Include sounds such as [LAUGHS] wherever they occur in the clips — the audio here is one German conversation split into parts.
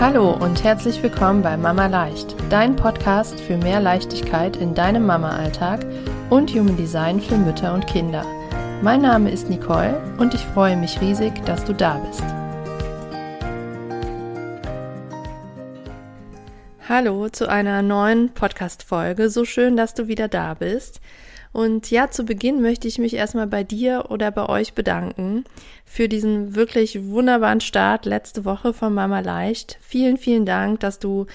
Hallo und herzlich willkommen bei Mama Leicht, dein Podcast für mehr Leichtigkeit in deinem Mama-Alltag und Human Design für Mütter und Kinder. Mein Name ist Nicole und ich freue mich riesig, dass du da bist. Hallo zu einer neuen Podcast-Folge. So schön, dass du wieder da bist. Und ja, zu Beginn möchte ich mich erstmal bei dir oder bei euch bedanken für diesen wirklich wunderbaren Start letzte Woche von Mama Leicht. Vielen, vielen Dank, dass du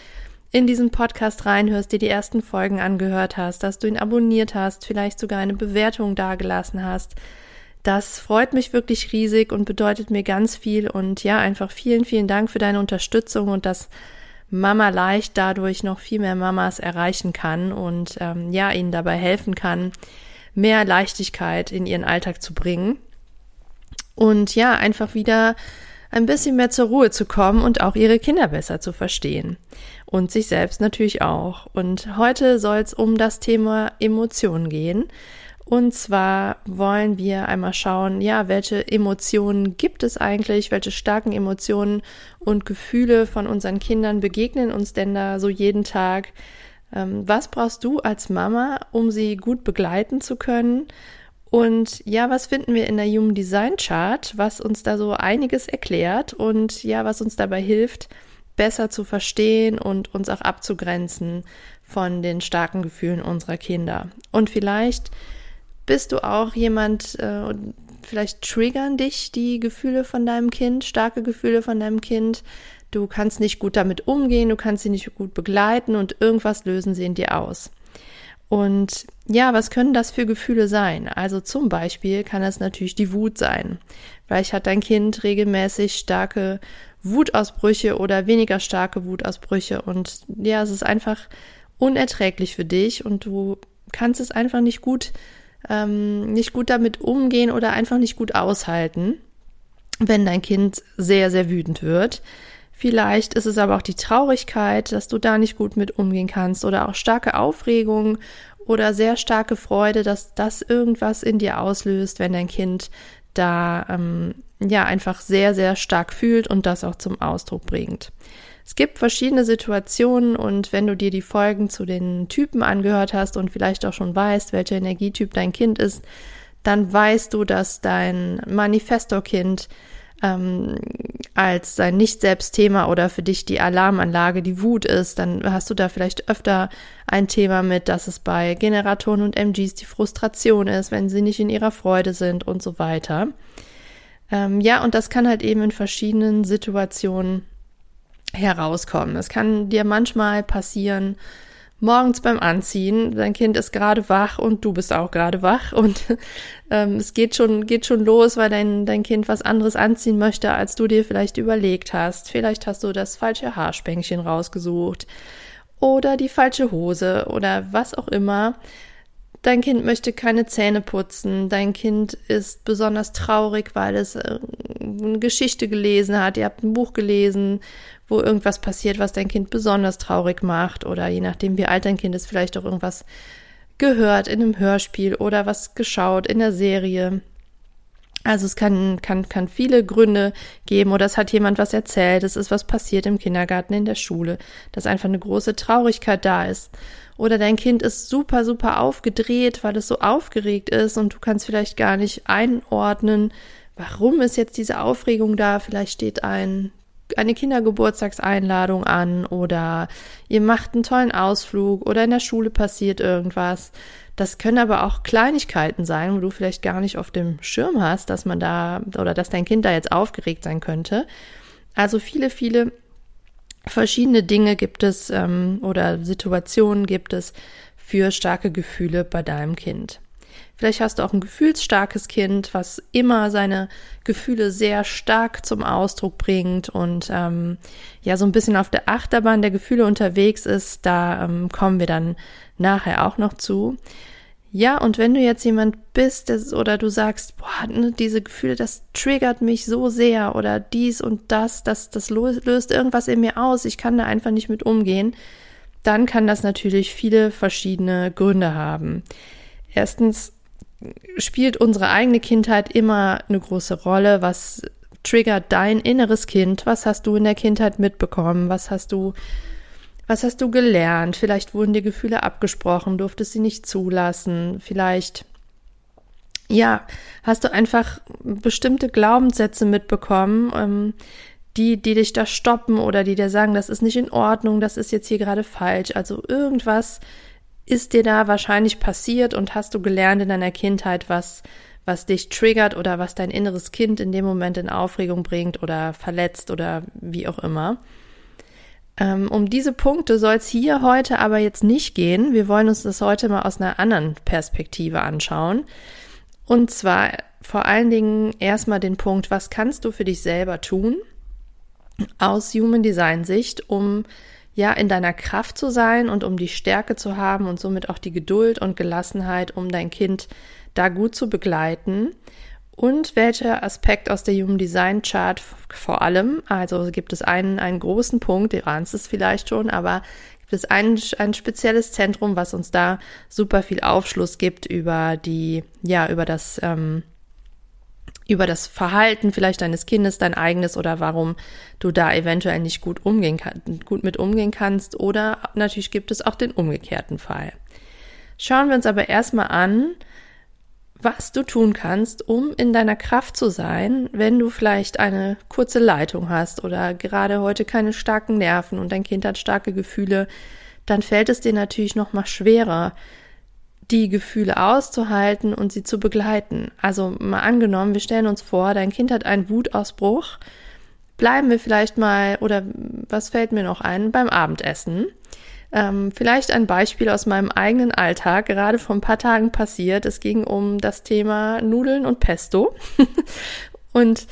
in diesen Podcast reinhörst, dir die ersten Folgen angehört hast, dass du ihn abonniert hast, vielleicht sogar eine Bewertung dagelassen hast. Das freut mich wirklich riesig und bedeutet mir ganz viel und ja, einfach vielen, vielen Dank für deine Unterstützung und dass Mama leicht dadurch noch viel mehr Mamas erreichen kann und ähm, ja, ihnen dabei helfen kann, mehr Leichtigkeit in ihren Alltag zu bringen. Und ja, einfach wieder ein bisschen mehr zur Ruhe zu kommen und auch ihre Kinder besser zu verstehen. Und sich selbst natürlich auch. Und heute soll es um das Thema Emotionen gehen. Und zwar wollen wir einmal schauen, ja, welche Emotionen gibt es eigentlich, welche starken Emotionen und Gefühle von unseren Kindern begegnen uns denn da so jeden Tag? Ähm, was brauchst du als Mama, um sie gut begleiten zu können? Und ja, was finden wir in der Human Design Chart, was uns da so einiges erklärt und ja, was uns dabei hilft, besser zu verstehen und uns auch abzugrenzen von den starken Gefühlen unserer Kinder. Und vielleicht bist du auch jemand, äh, vielleicht triggern dich die Gefühle von deinem Kind, starke Gefühle von deinem Kind. Du kannst nicht gut damit umgehen, du kannst sie nicht gut begleiten und irgendwas lösen sie in dir aus. Und ja, was können das für Gefühle sein? Also zum Beispiel kann es natürlich die Wut sein. Vielleicht hat dein Kind regelmäßig starke Wutausbrüche oder weniger starke Wutausbrüche und ja, es ist einfach unerträglich für dich und du kannst es einfach nicht gut ähm, nicht gut damit umgehen oder einfach nicht gut aushalten, wenn dein Kind sehr, sehr wütend wird. Vielleicht ist es aber auch die Traurigkeit, dass du da nicht gut mit umgehen kannst oder auch starke Aufregung oder sehr starke Freude, dass das irgendwas in dir auslöst, wenn dein Kind da ähm, ja einfach sehr, sehr stark fühlt und das auch zum Ausdruck bringt. Es gibt verschiedene Situationen und wenn du dir die Folgen zu den Typen angehört hast und vielleicht auch schon weißt, welcher Energietyp dein Kind ist, dann weißt du, dass dein Manifestor-Kind ähm, als sein Nicht-Selbst-Thema oder für dich die Alarmanlage die Wut ist, dann hast du da vielleicht öfter ein Thema mit, dass es bei Generatoren und MGs die Frustration ist, wenn sie nicht in ihrer Freude sind und so weiter. Ähm, ja, und das kann halt eben in verschiedenen Situationen herauskommen. Es kann dir manchmal passieren, morgens beim Anziehen, dein Kind ist gerade wach und du bist auch gerade wach und [LAUGHS] ähm, es geht schon, geht schon los, weil dein, dein Kind was anderes anziehen möchte, als du dir vielleicht überlegt hast. Vielleicht hast du das falsche Haarspänkchen rausgesucht oder die falsche Hose oder was auch immer. Dein Kind möchte keine Zähne putzen, dein Kind ist besonders traurig, weil es äh, eine Geschichte gelesen hat, ihr habt ein Buch gelesen wo irgendwas passiert, was dein Kind besonders traurig macht oder je nachdem, wie alt dein Kind ist, vielleicht auch irgendwas gehört in einem Hörspiel oder was geschaut in der Serie. Also es kann, kann, kann viele Gründe geben oder es hat jemand was erzählt, es ist was passiert im Kindergarten, in der Schule, dass einfach eine große Traurigkeit da ist. Oder dein Kind ist super, super aufgedreht, weil es so aufgeregt ist und du kannst vielleicht gar nicht einordnen, warum ist jetzt diese Aufregung da? Vielleicht steht ein eine Kindergeburtstagseinladung an oder ihr macht einen tollen Ausflug oder in der Schule passiert irgendwas. Das können aber auch Kleinigkeiten sein, wo du vielleicht gar nicht auf dem Schirm hast, dass man da oder dass dein Kind da jetzt aufgeregt sein könnte. Also viele, viele verschiedene Dinge gibt es ähm, oder Situationen gibt es für starke Gefühle bei deinem Kind. Vielleicht hast du auch ein gefühlsstarkes Kind, was immer seine Gefühle sehr stark zum Ausdruck bringt und ähm, ja so ein bisschen auf der Achterbahn der Gefühle unterwegs ist. Da ähm, kommen wir dann nachher auch noch zu. Ja, und wenn du jetzt jemand bist oder du sagst, boah, ne, diese Gefühle, das triggert mich so sehr oder dies und das, das, das löst irgendwas in mir aus, ich kann da einfach nicht mit umgehen, dann kann das natürlich viele verschiedene Gründe haben. Erstens spielt unsere eigene Kindheit immer eine große Rolle, was triggert dein inneres Kind? Was hast du in der Kindheit mitbekommen? Was hast du, was hast du gelernt? Vielleicht wurden dir Gefühle abgesprochen, durftest sie nicht zulassen. Vielleicht, ja, hast du einfach bestimmte Glaubenssätze mitbekommen, ähm, die, die dich da stoppen oder die dir sagen, das ist nicht in Ordnung, das ist jetzt hier gerade falsch. Also irgendwas ist dir da wahrscheinlich passiert und hast du gelernt in deiner Kindheit, was, was dich triggert oder was dein inneres Kind in dem Moment in Aufregung bringt oder verletzt oder wie auch immer. Ähm, um diese Punkte soll es hier heute aber jetzt nicht gehen. Wir wollen uns das heute mal aus einer anderen Perspektive anschauen. Und zwar vor allen Dingen erstmal den Punkt, was kannst du für dich selber tun aus Human Design Sicht, um ja in deiner Kraft zu sein und um die Stärke zu haben und somit auch die Geduld und Gelassenheit, um dein Kind da gut zu begleiten. Und welcher Aspekt aus der Human Design Chart vor allem, also gibt es einen, einen großen Punkt, ihr ahnst es vielleicht schon, aber gibt es ein, ein spezielles Zentrum, was uns da super viel Aufschluss gibt über die, ja, über das, ähm, über das Verhalten vielleicht deines Kindes, dein eigenes oder warum du da eventuell nicht gut umgehen kann, gut mit umgehen kannst. Oder natürlich gibt es auch den umgekehrten Fall. Schauen wir uns aber erstmal an, was du tun kannst, um in deiner Kraft zu sein, wenn du vielleicht eine kurze Leitung hast oder gerade heute keine starken Nerven und dein Kind hat starke Gefühle, dann fällt es dir natürlich noch mal schwerer, die Gefühle auszuhalten und sie zu begleiten. Also mal angenommen, wir stellen uns vor, dein Kind hat einen Wutausbruch. Bleiben wir vielleicht mal, oder was fällt mir noch ein, beim Abendessen. Ähm, vielleicht ein Beispiel aus meinem eigenen Alltag, gerade vor ein paar Tagen passiert. Es ging um das Thema Nudeln und Pesto. [LAUGHS] und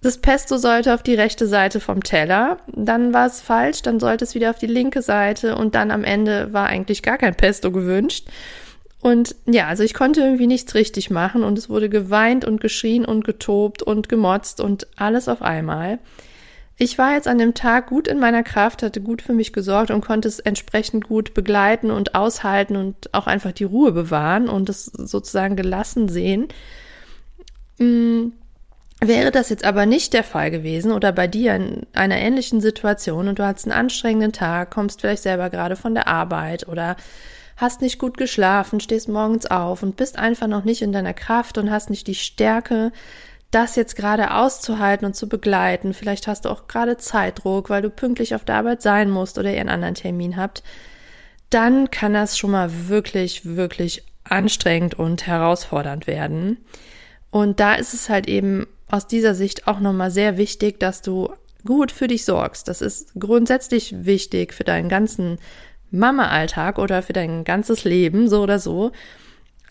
das Pesto sollte auf die rechte Seite vom Teller, dann war es falsch, dann sollte es wieder auf die linke Seite und dann am Ende war eigentlich gar kein Pesto gewünscht. Und ja, also ich konnte irgendwie nichts richtig machen und es wurde geweint und geschrien und getobt und gemotzt und alles auf einmal. Ich war jetzt an dem Tag gut in meiner Kraft, hatte gut für mich gesorgt und konnte es entsprechend gut begleiten und aushalten und auch einfach die Ruhe bewahren und es sozusagen gelassen sehen. Hm, wäre das jetzt aber nicht der Fall gewesen oder bei dir in einer ähnlichen Situation und du hast einen anstrengenden Tag, kommst vielleicht selber gerade von der Arbeit oder hast nicht gut geschlafen, stehst morgens auf und bist einfach noch nicht in deiner Kraft und hast nicht die Stärke, das jetzt gerade auszuhalten und zu begleiten. Vielleicht hast du auch gerade Zeitdruck, weil du pünktlich auf der Arbeit sein musst oder ihr einen anderen Termin habt. Dann kann das schon mal wirklich, wirklich anstrengend und herausfordernd werden. Und da ist es halt eben aus dieser Sicht auch nochmal sehr wichtig, dass du gut für dich sorgst. Das ist grundsätzlich wichtig für deinen ganzen Mama-Alltag oder für dein ganzes Leben, so oder so.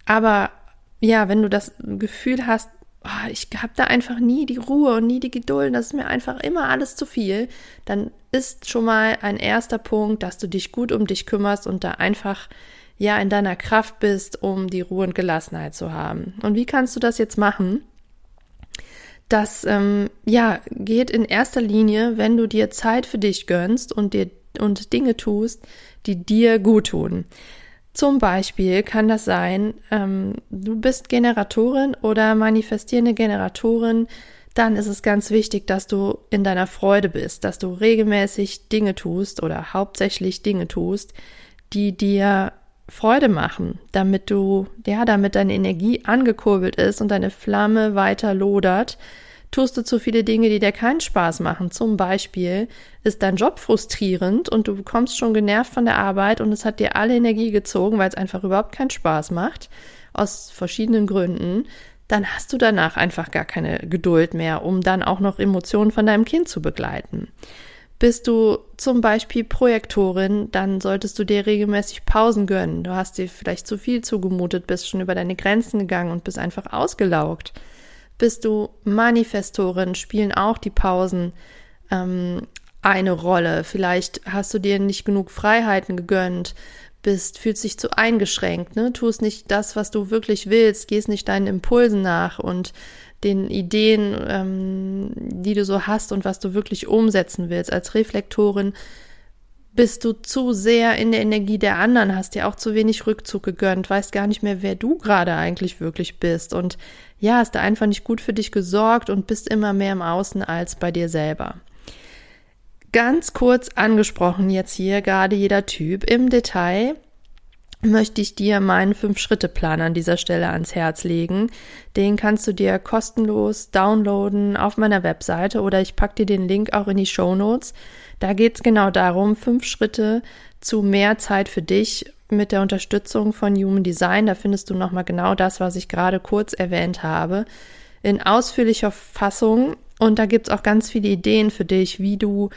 Aber ja, wenn du das Gefühl hast, oh, ich habe da einfach nie die Ruhe und nie die Geduld, das ist mir einfach immer alles zu viel, dann ist schon mal ein erster Punkt, dass du dich gut um dich kümmerst und da einfach ja in deiner Kraft bist, um die Ruhe und Gelassenheit zu haben. Und wie kannst du das jetzt machen? Das ähm, ja geht in erster Linie, wenn du dir Zeit für dich gönnst und dir und Dinge tust, die dir gut tun. Zum Beispiel kann das sein, ähm, du bist Generatorin oder manifestierende Generatorin, dann ist es ganz wichtig, dass du in deiner Freude bist, dass du regelmäßig Dinge tust oder hauptsächlich Dinge tust, die dir Freude machen, damit du, ja, damit deine Energie angekurbelt ist und deine Flamme weiter lodert, Tust du zu viele Dinge, die dir keinen Spaß machen, zum Beispiel ist dein Job frustrierend und du bekommst schon genervt von der Arbeit und es hat dir alle Energie gezogen, weil es einfach überhaupt keinen Spaß macht, aus verschiedenen Gründen, dann hast du danach einfach gar keine Geduld mehr, um dann auch noch Emotionen von deinem Kind zu begleiten. Bist du zum Beispiel Projektorin, dann solltest du dir regelmäßig Pausen gönnen. Du hast dir vielleicht zu viel zugemutet, bist schon über deine Grenzen gegangen und bist einfach ausgelaugt. Bist du Manifestorin, spielen auch die Pausen ähm, eine Rolle. Vielleicht hast du dir nicht genug Freiheiten gegönnt, bist, fühlst dich zu eingeschränkt, ne? Tust nicht das, was du wirklich willst, gehst nicht deinen Impulsen nach und den Ideen, ähm, die du so hast und was du wirklich umsetzen willst. Als Reflektorin Bist du zu sehr in der Energie der anderen, hast dir auch zu wenig Rückzug gegönnt, weißt gar nicht mehr, wer du gerade eigentlich wirklich bist und ja, hast da einfach nicht gut für dich gesorgt und bist immer mehr im Außen als bei dir selber. Ganz kurz angesprochen jetzt hier gerade jeder Typ im Detail möchte ich dir meinen Fünf-Schritte-Plan an dieser Stelle ans Herz legen. Den kannst du dir kostenlos downloaden auf meiner Webseite oder ich packe dir den Link auch in die Show Notes. Da geht es genau darum, fünf Schritte zu mehr Zeit für dich mit der Unterstützung von Human Design. Da findest du nochmal genau das, was ich gerade kurz erwähnt habe, in ausführlicher Fassung. Und da gibt es auch ganz viele Ideen für dich, wie du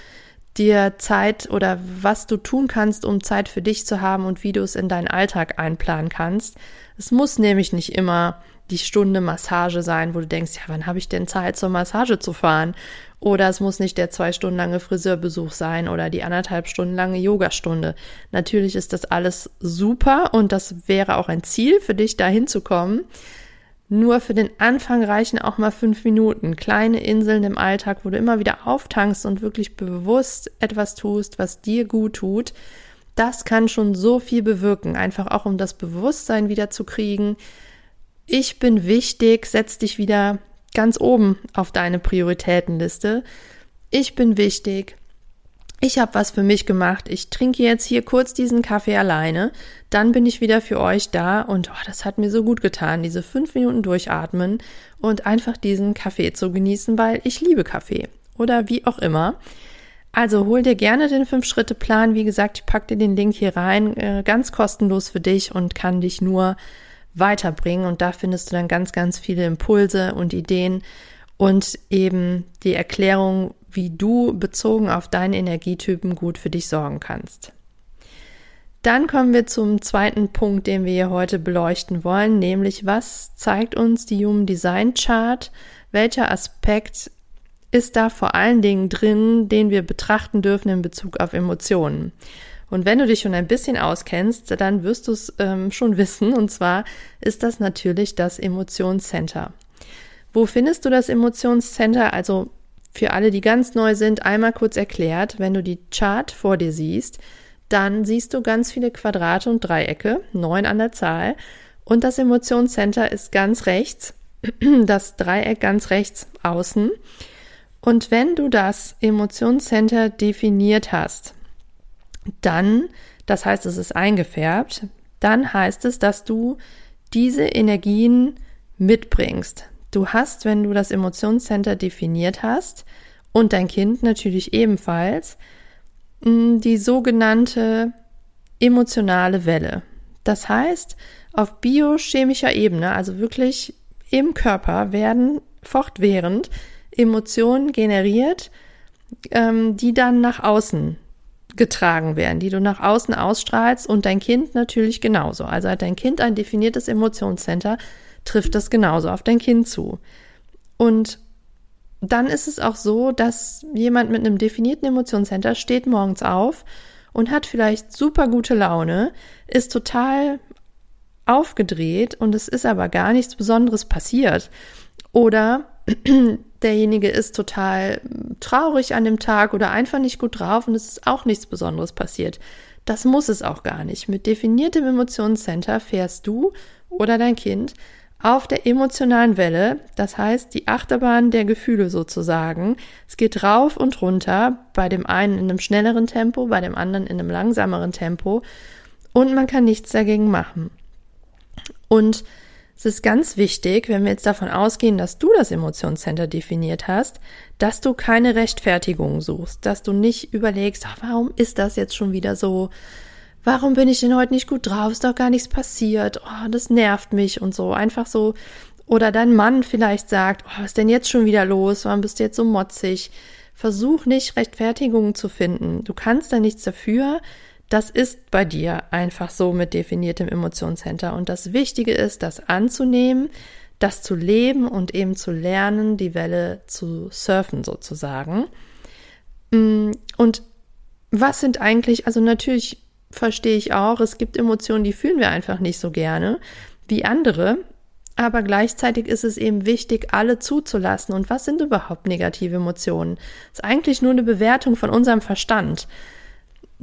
dir Zeit oder was du tun kannst, um Zeit für dich zu haben und wie du es in deinen Alltag einplanen kannst. Es muss nämlich nicht immer die Stunde Massage sein, wo du denkst, ja, wann habe ich denn Zeit zur Massage zu fahren? Oder es muss nicht der zwei Stunden lange Friseurbesuch sein oder die anderthalb Stunden lange Yogastunde. Natürlich ist das alles super und das wäre auch ein Ziel für dich, da hinzukommen. Nur für den Anfang reichen auch mal fünf Minuten. Kleine Inseln im Alltag, wo du immer wieder auftankst und wirklich bewusst etwas tust, was dir gut tut. Das kann schon so viel bewirken. Einfach auch um das Bewusstsein wieder zu kriegen. Ich bin wichtig, setz dich wieder ganz oben auf deine Prioritätenliste. Ich bin wichtig ich habe was für mich gemacht. Ich trinke jetzt hier kurz diesen Kaffee alleine. Dann bin ich wieder für euch da und oh, das hat mir so gut getan, diese fünf Minuten durchatmen und einfach diesen Kaffee zu genießen, weil ich liebe Kaffee oder wie auch immer. Also hol dir gerne den Fünf-Schritte-Plan. Wie gesagt, ich packe dir den Link hier rein, äh, ganz kostenlos für dich und kann dich nur weiterbringen. Und da findest du dann ganz, ganz viele Impulse und Ideen und eben die Erklärung, wie du bezogen auf deinen Energietypen gut für dich sorgen kannst. Dann kommen wir zum zweiten Punkt, den wir heute beleuchten wollen, nämlich was zeigt uns die Human Design Chart? Welcher Aspekt ist da vor allen Dingen drin, den wir betrachten dürfen in Bezug auf Emotionen? Und wenn du dich schon ein bisschen auskennst, dann wirst du es ähm, schon wissen. Und zwar ist das natürlich das Emotionscenter. Wo findest du das Emotionscenter? Also für alle, die ganz neu sind, einmal kurz erklärt, wenn du die Chart vor dir siehst, dann siehst du ganz viele Quadrate und Dreiecke, neun an der Zahl, und das Emotionscenter ist ganz rechts, [CLEARS THROAT] das Dreieck ganz rechts außen. Und wenn du das Emotionscenter definiert hast, dann, das heißt, es ist eingefärbt, dann heißt es, dass du diese Energien mitbringst. Du hast, wenn du das Emotionscenter definiert hast und dein Kind natürlich ebenfalls, mm, die sogenannte emotionale Welle. Das heißt, auf biochemischer Ebene, also wirklich im Körper, werden fortwährend Emotionen generiert, ähm, die dann nach außen getragen werden, die du nach außen ausstrahlst und dein Kind natürlich genauso. Also hat dein Kind ein definiertes Emotionscenter, trifft das genauso auf dein Kind zu. Und dann ist es auch so, dass jemand mit einem definierten Emotionscenter steht morgens auf und hat vielleicht super gute Laune, ist total aufgedreht und es ist aber gar nichts Besonderes passiert. Oder [CLEARS THROAT] derjenige ist total traurig an dem Tag oder einfach nicht gut drauf und es ist auch nichts Besonderes passiert. Das muss es auch gar nicht. Mit definiertem Emotionscenter fährst du oder dein Kind auf der emotionalen Welle, das heißt die Achterbahn der Gefühle sozusagen. Es geht rauf und runter, bei dem einen in einem schnelleren Tempo, bei dem anderen in einem langsameren Tempo und man kann nichts dagegen machen. Und es ist ganz wichtig, wenn wir jetzt davon ausgehen, dass du das Emotionscenter definiert hast, dass du keine Rechtfertigung suchst, dass du nicht überlegst, ach, warum ist das jetzt schon wieder so? Warum bin ich denn heute nicht gut drauf? Ist doch gar nichts passiert. Oh, das nervt mich und so. Einfach so. Oder dein Mann vielleicht sagt, oh, was ist denn jetzt schon wieder los? Warum bist du jetzt so motzig? Versuch nicht Rechtfertigungen zu finden. Du kannst da nichts dafür. Das ist bei dir einfach so mit definiertem Emotionscenter. Und das Wichtige ist, das anzunehmen, das zu leben und eben zu lernen, die Welle zu surfen sozusagen. Mm, und was sind eigentlich, also natürlich verstehe ich auch, es gibt Emotionen, die fühlen wir einfach nicht so gerne wie andere. Aber gleichzeitig ist es eben wichtig, alle zuzulassen. Und was sind überhaupt negative Emotionen? Das ist eigentlich nur eine Bewertung von unserem Verstand.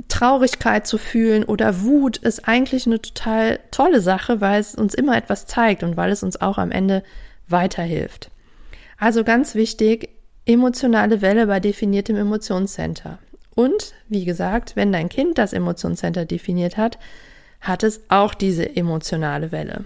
Traurigkeit zu fühlen oder Wut ist eigentlich eine total tolle Sache, weil es uns immer etwas zeigt und weil es uns auch am Ende weiterhilft. Also ganz wichtig, emotionale Welle bei definiertem Emotionscenter. Und wie gesagt, wenn dein Kind das Emotionscenter definiert hat, hat es auch diese emotionale Welle.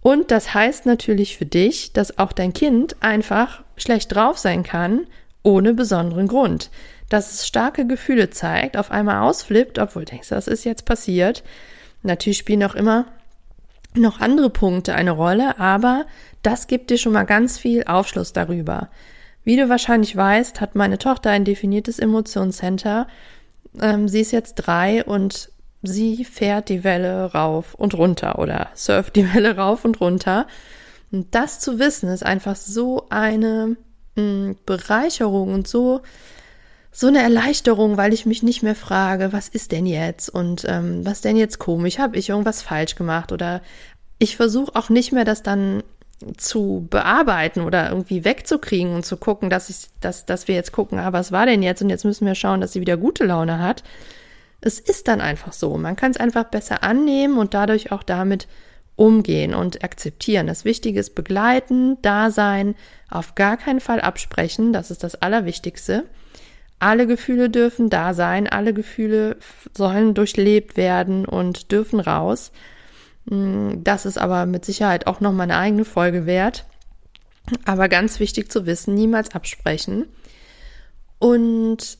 Und das heißt natürlich für dich, dass auch dein Kind einfach schlecht drauf sein kann, ohne besonderen Grund. Dass es starke Gefühle zeigt, auf einmal ausflippt, obwohl du denkst, das ist jetzt passiert. Natürlich spielen auch immer noch andere Punkte eine Rolle, aber das gibt dir schon mal ganz viel Aufschluss darüber. Wie du wahrscheinlich weißt, hat meine Tochter ein definiertes Emotionscenter. Ähm, sie ist jetzt drei und sie fährt die Welle rauf und runter oder surft die [LAUGHS] Welle rauf und runter. Und das zu wissen ist einfach so eine mh, mm, Bereicherung und so so eine Erleichterung, weil ich mich nicht mehr frage, was ist denn jetzt und ähm, was denn jetzt komisch, habe ich irgendwas falsch gemacht oder ich versuche auch nicht mehr das dann zu bearbeiten oder irgendwie wegzukriegen und zu gucken, dass ich, dass, dass wir jetzt gucken, ah, was war denn jetzt und jetzt müssen wir schauen, dass sie wieder gute Laune hat, es ist dann einfach so. Man kann es einfach besser annehmen und dadurch auch damit umgehen und akzeptieren. Das Wichtige ist begleiten, da sein, auf gar keinen Fall absprechen. Das ist das Allerwichtigste. Alle Gefühle dürfen da sein, alle Gefühle sollen durchlebt werden und dürfen raus. Hm, das ist aber mit Sicherheit auch noch mal eine eigene Folge wert. Aber ganz wichtig zu wissen, niemals absprechen. Und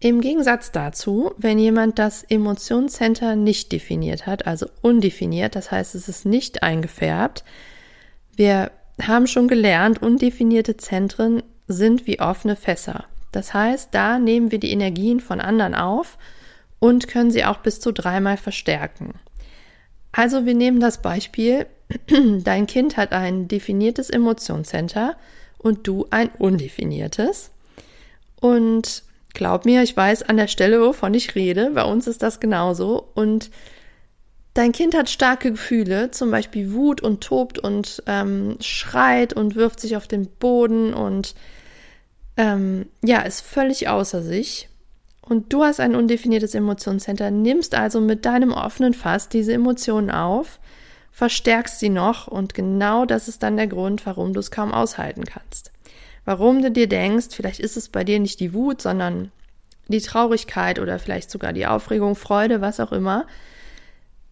im Gegensatz dazu, wenn jemand das Emotionscenter nicht definiert hat, also undefiniert, das heißt, es ist nicht eingefärbt, wir haben schon gelernt, undefinierte Zentren sind wie offene Fässer. Das heißt, da nehmen wir die Energien von anderen auf und können sie auch bis zu dreimal verstärken. Also wir nehmen das Beispiel, [CLEARS THROAT] dein Kind hat ein definiertes Emotionscenter und du ein undefiniertes. Und Glaub mir, ich weiß an der Stelle, wovon ich rede. Bei uns ist das genauso. Und dein Kind hat starke Gefühle, zum Beispiel Wut und tobt und ähm, schreit und wirft sich auf den Boden und ähm, ja, ist völlig außer sich. Und du hast ein undefiniertes Emotionscenter, nimmst also mit deinem offenen Fass diese Emotionen auf, verstärkst sie noch und genau das ist dann der Grund, warum du es kaum aushalten kannst warum du dir denkst, vielleicht ist es bei dir nicht die Wut, sondern die Traurigkeit oder vielleicht sogar die Aufregung, Freude, was auch immer.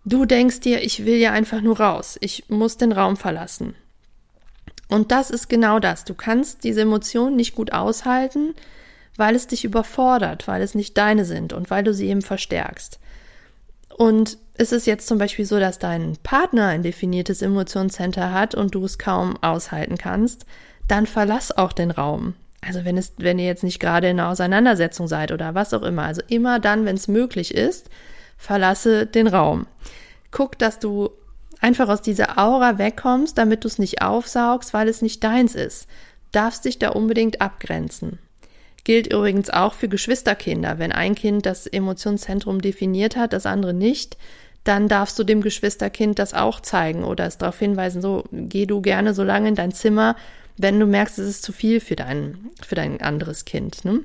Du denkst dir, ich will ja einfach nur raus, ich muss den Raum verlassen. Und das ist genau das. Du kannst diese Emotionen nicht gut aushalten, weil es dich überfordert, weil es nicht deine sind und weil du sie eben verstärkst. Und ist es jetzt zum Beispiel so, dass dein Partner ein definiertes Emotionscenter hat und du es kaum aushalten kannst, dann verlass auch den Raum. Also wenn es, wenn ihr jetzt nicht gerade in einer Auseinandersetzung seid oder was auch immer. Also immer dann, wenn es möglich ist, verlasse den Raum. Guck, dass du einfach aus dieser Aura wegkommst, damit du es nicht aufsaugst, weil es nicht deins ist. Darfst dich da unbedingt abgrenzen. Gilt übrigens auch für Geschwisterkinder. Wenn ein Kind das Emotionszentrum definiert hat, das andere nicht, dann darfst du dem Geschwisterkind das auch zeigen oder es darauf hinweisen, so geh du gerne so lange in dein Zimmer, wenn du merkst, es ist zu viel für dein, für dein anderes Kind, ne?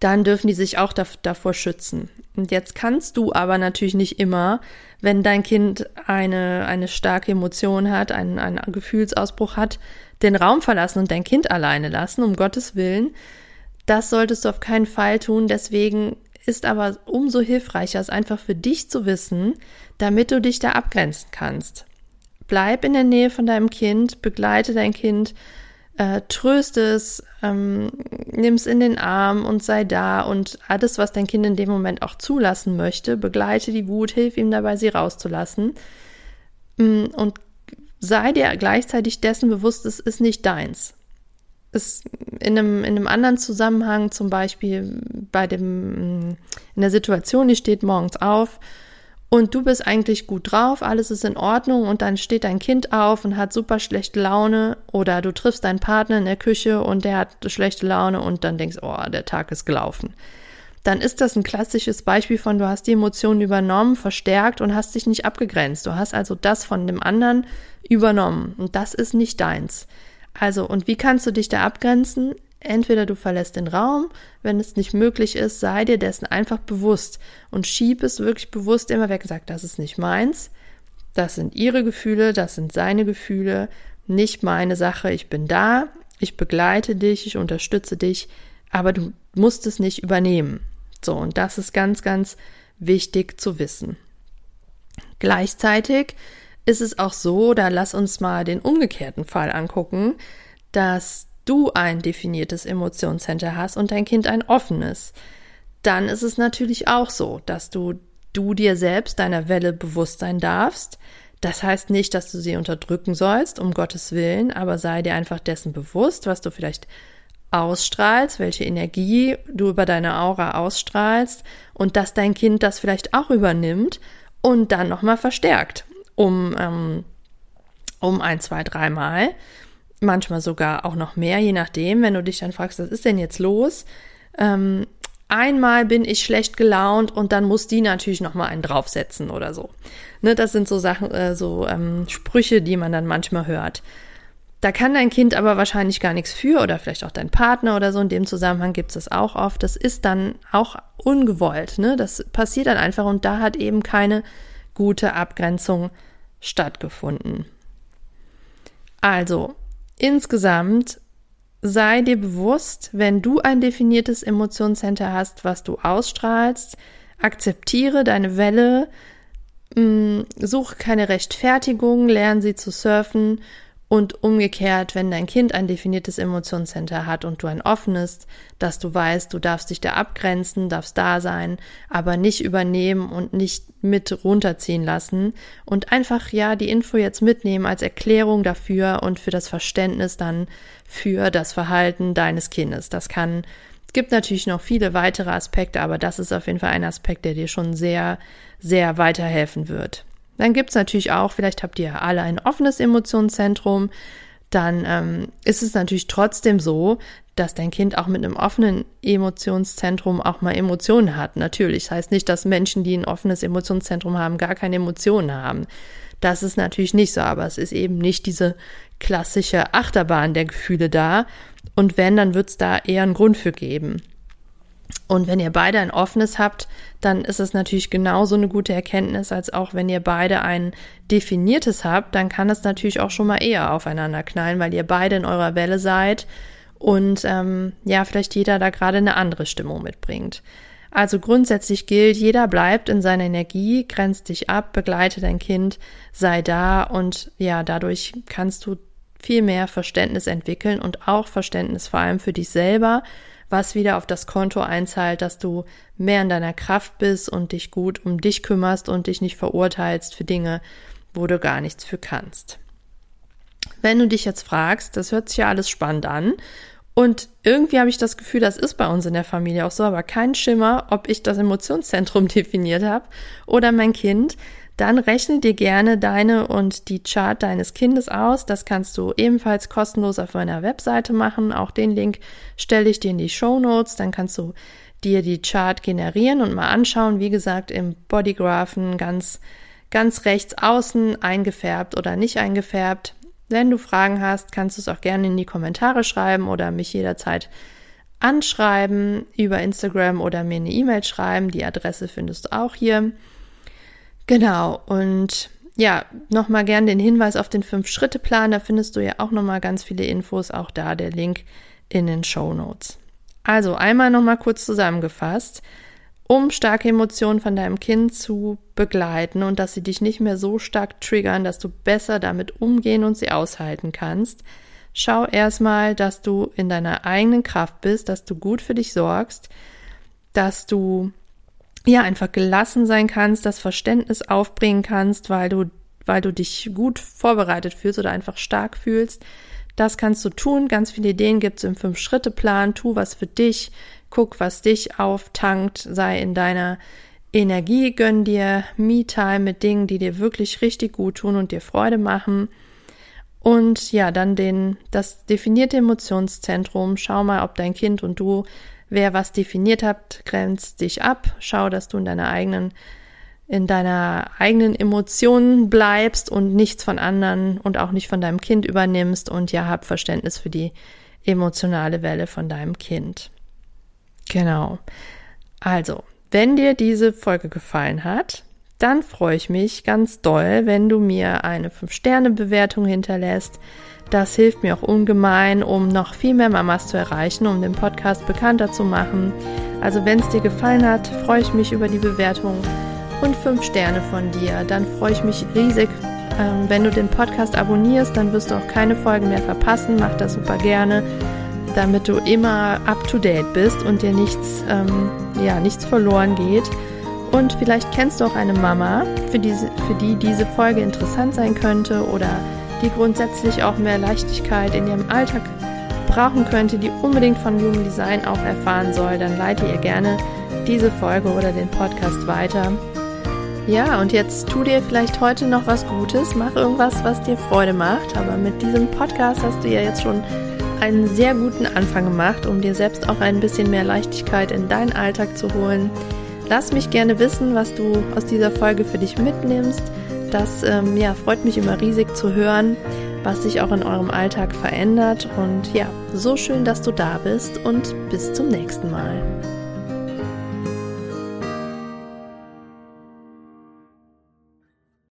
Dann dürfen die sich auch davor schützen. Und jetzt kannst du aber natürlich nicht immer, wenn dein Kind eine, eine starke Emotion hat, einen, einen Gefühlsausbruch hat, den Raum verlassen und dein Kind alleine lassen, um Gottes Willen. Das solltest du auf keinen Fall tun. Deswegen ist aber umso hilfreicher, es einfach für dich zu wissen, damit du dich da abgrenzen kannst bleib in der Nähe von deinem Kind, begleite dein Kind, äh, tröste es, ähm, nimm es in den Arm und sei da und alles, was dein Kind in dem Moment auch zulassen möchte, begleite die Wut, hilf ihm dabei, sie rauszulassen mm, und sei dir gleichzeitig dessen bewusst, es ist nicht deins. Es in einem, in einem anderen Zusammenhang, zum Beispiel bei dem, mm, in der Situation, die steht morgens auf und du bist eigentlich gut drauf, alles ist in Ordnung und dann steht dein Kind auf und hat super schlechte Laune oder du triffst deinen Partner in der Küche und der hat schlechte Laune und dann denkst, oh, der Tag ist gelaufen. Dann ist das ein klassisches Beispiel von, du hast die Emotionen übernommen, verstärkt und hast dich nicht abgegrenzt. Du hast also das von dem anderen übernommen und das ist nicht deins. Also, und wie kannst du dich da abgrenzen? Entweder du verlässt den Raum, wenn es nicht möglich ist, sei dir dessen einfach bewusst und schieb es wirklich bewusst immer weg. Sag, das ist nicht meins, das sind ihre Gefühle, das sind seine Gefühle, nicht meine Sache. Ich bin da, ich begleite dich, ich unterstütze dich, aber du musst es nicht übernehmen. So, und das ist ganz, ganz wichtig zu wissen. Gleichzeitig ist es auch so, da lass uns mal den umgekehrten Fall angucken, dass du ein definiertes Emotionscenter hast und dein Kind ein offenes. Dann ist es natürlich auch so, dass du du dir selbst deiner Welle bewusst sein darfst. Das heißt nicht, dass du sie unterdrücken sollst, um Gottes Willen, aber sei dir einfach dessen bewusst, was du vielleicht ausstrahlst, welche Energie du über deine Aura ausstrahlst und dass dein Kind das vielleicht auch übernimmt und dann nochmal verstärkt um, ähm, um ein, zwei, dreimal. Manchmal sogar auch noch mehr, je nachdem, wenn du dich dann fragst, was ist denn jetzt los? Ähm, einmal bin ich schlecht gelaunt und dann muss die natürlich noch mal einen draufsetzen oder so. Ne, das sind so Sachen, äh, so ähm, Sprüche, die man dann manchmal hört. Da kann dein Kind aber wahrscheinlich gar nichts für oder vielleicht auch dein Partner oder so. In dem Zusammenhang gibt es das auch oft. Das ist dann auch ungewollt. Ne? Das passiert dann einfach und da hat eben keine gute Abgrenzung stattgefunden. Also, insgesamt sei dir bewusst, wenn du ein definiertes Emotionscenter hast, was du ausstrahlst, akzeptiere deine Welle, mm, suche keine Rechtfertigung, lerne sie zu surfen und umgekehrt, wenn dein Kind ein definiertes Emotionscenter hat und du ein offenes, dass du weißt, du darfst dich da abgrenzen, darfst da sein, aber nicht übernehmen und nicht mit runterziehen lassen und einfach ja die Info jetzt mitnehmen als Erklärung dafür und für das Verständnis dann für das Verhalten deines Kindes. Das kann es gibt natürlich noch viele weitere Aspekte, aber das ist auf jeden Fall ein Aspekt, der dir schon sehr, sehr weiterhelfen wird. Dann gibt's natürlich auch, vielleicht habt ihr alle ein offenes Emotionszentrum, dann ähm, ist es natürlich trotzdem so, dass dein Kind auch mit einem offenen Emotionszentrum auch mal Emotionen hat. Natürlich. Das heißt nicht, dass Menschen, die ein offenes Emotionszentrum haben, gar keine Emotionen haben. Das ist natürlich nicht so, aber es ist eben nicht diese klassische Achterbahn der Gefühle da. Und wenn, dann wird es da eher einen Grund für geben. Und wenn ihr beide ein offenes habt, dann ist es natürlich genauso eine gute Erkenntnis, als auch wenn ihr beide ein definiertes habt, dann kann es natürlich auch schon mal eher aufeinander knallen, weil ihr beide in eurer Welle seid und ähm, ja, vielleicht jeder da gerade eine andere Stimmung mitbringt. Also grundsätzlich gilt, jeder bleibt in seiner Energie, grenzt dich ab, begleite dein Kind, sei da und ja, dadurch kannst du viel mehr Verständnis entwickeln und auch Verständnis vor allem für dich selber, was wieder auf das Konto einzahlt, dass du mehr in deiner Kraft bist und dich gut um dich kümmerst und dich nicht verurteilst für Dinge, wo du gar nichts für kannst. Wenn du dich jetzt fragst, das hört sich ja alles spannend an und irgendwie habe ich das Gefühl, das ist bei uns in der Familie auch so, aber kein Schimmer, ob ich das Emotionszentrum [LAUGHS] definiert habe oder mein Kind, dann rechne dir gerne deine und die Chart deines Kindes aus. Das kannst du ebenfalls kostenlos auf meiner Webseite machen. Auch den Link stelle ich dir in die Show Notes. Dann kannst du dir die Chart generieren und mal anschauen. Wie gesagt, im Bodygraphen ganz, ganz rechts außen eingefärbt oder nicht eingefärbt. Wenn du Fragen hast, kannst du es auch gerne in die Kommentare schreiben oder mich jederzeit anschreiben über Instagram oder mir eine E-Mail schreiben. Die Adresse findest du auch hier. Genau, und ja, nochmal gern den Hinweis auf den Fünf-Schritte-Plan. Da findest du ja auch nochmal ganz viele Infos, auch da der Link in den Show Notes. Also einmal nochmal kurz zusammengefasst. Um starke Emotionen von deinem Kind zu begleiten und dass sie dich nicht mehr so stark triggern, dass du besser damit umgehen und sie aushalten kannst, schau erstmal, dass du in deiner eigenen Kraft bist, dass du gut für dich sorgst, dass du ja einfach gelassen sein kannst, das Verständnis aufbringen kannst, weil du, weil du dich gut vorbereitet fühlst oder einfach stark fühlst. Das kannst du tun. Ganz viele Ideen gibt es im Fünf-Schritte-Plan. Tu was für dich. Guck, was dich auftankt. Sei in deiner Energie. Gönn dir Me-Time mit Dingen, die dir wirklich richtig gut tun und dir Freude machen. Und ja, dann den, das definierte Emotionszentrum. Schau mal, ob dein Kind und du Wer was definiert hat, grenzt dich ab. Schau, dass du in deiner eigenen, in deiner eigenen Emotionen bleibst und nichts von anderen und auch nicht von deinem Kind übernimmst und ja, hab Verständnis für die emotionale Welle von deinem Kind. Genau. Also, wenn dir diese Folge gefallen hat, dann freue ich mich ganz doll, wenn du mir eine 5-Sterne-Bewertung hinterlässt. Das hilft mir auch ungemein, um noch viel mehr Mamas zu erreichen, um den Podcast bekannter zu machen. Also wenn es dir gefallen hat, freue ich mich über die Bewertung und 5 Sterne von dir. Dann freue ich mich riesig, ähm, wenn du den Podcast abonnierst, dann wirst du auch keine Folgen mehr verpassen. Mach das super gerne, damit du immer up to date bist und dir nichts, ähm, ja, nichts verloren geht. Und vielleicht kennst du auch eine Mama, für, diese, für die diese Folge interessant sein könnte oder die grundsätzlich auch mehr Leichtigkeit in ihrem Alltag brauchen könnte, die unbedingt von Jugenddesign auch erfahren soll, dann leite ihr gerne diese Folge oder den Podcast weiter. Ja, und jetzt tu dir vielleicht heute noch was Gutes, mach irgendwas, was dir Freude macht. Aber mit diesem Podcast hast du ja jetzt schon einen sehr guten Anfang gemacht, um dir selbst auch ein bisschen mehr Leichtigkeit in deinen Alltag zu holen. Lass mich gerne wissen, was du aus dieser Folge für dich mitnimmst. Das ähm, ja, freut mich immer riesig zu hören, was sich auch in eurem Alltag verändert. Und ja, so schön, dass du da bist und bis zum nächsten Mal.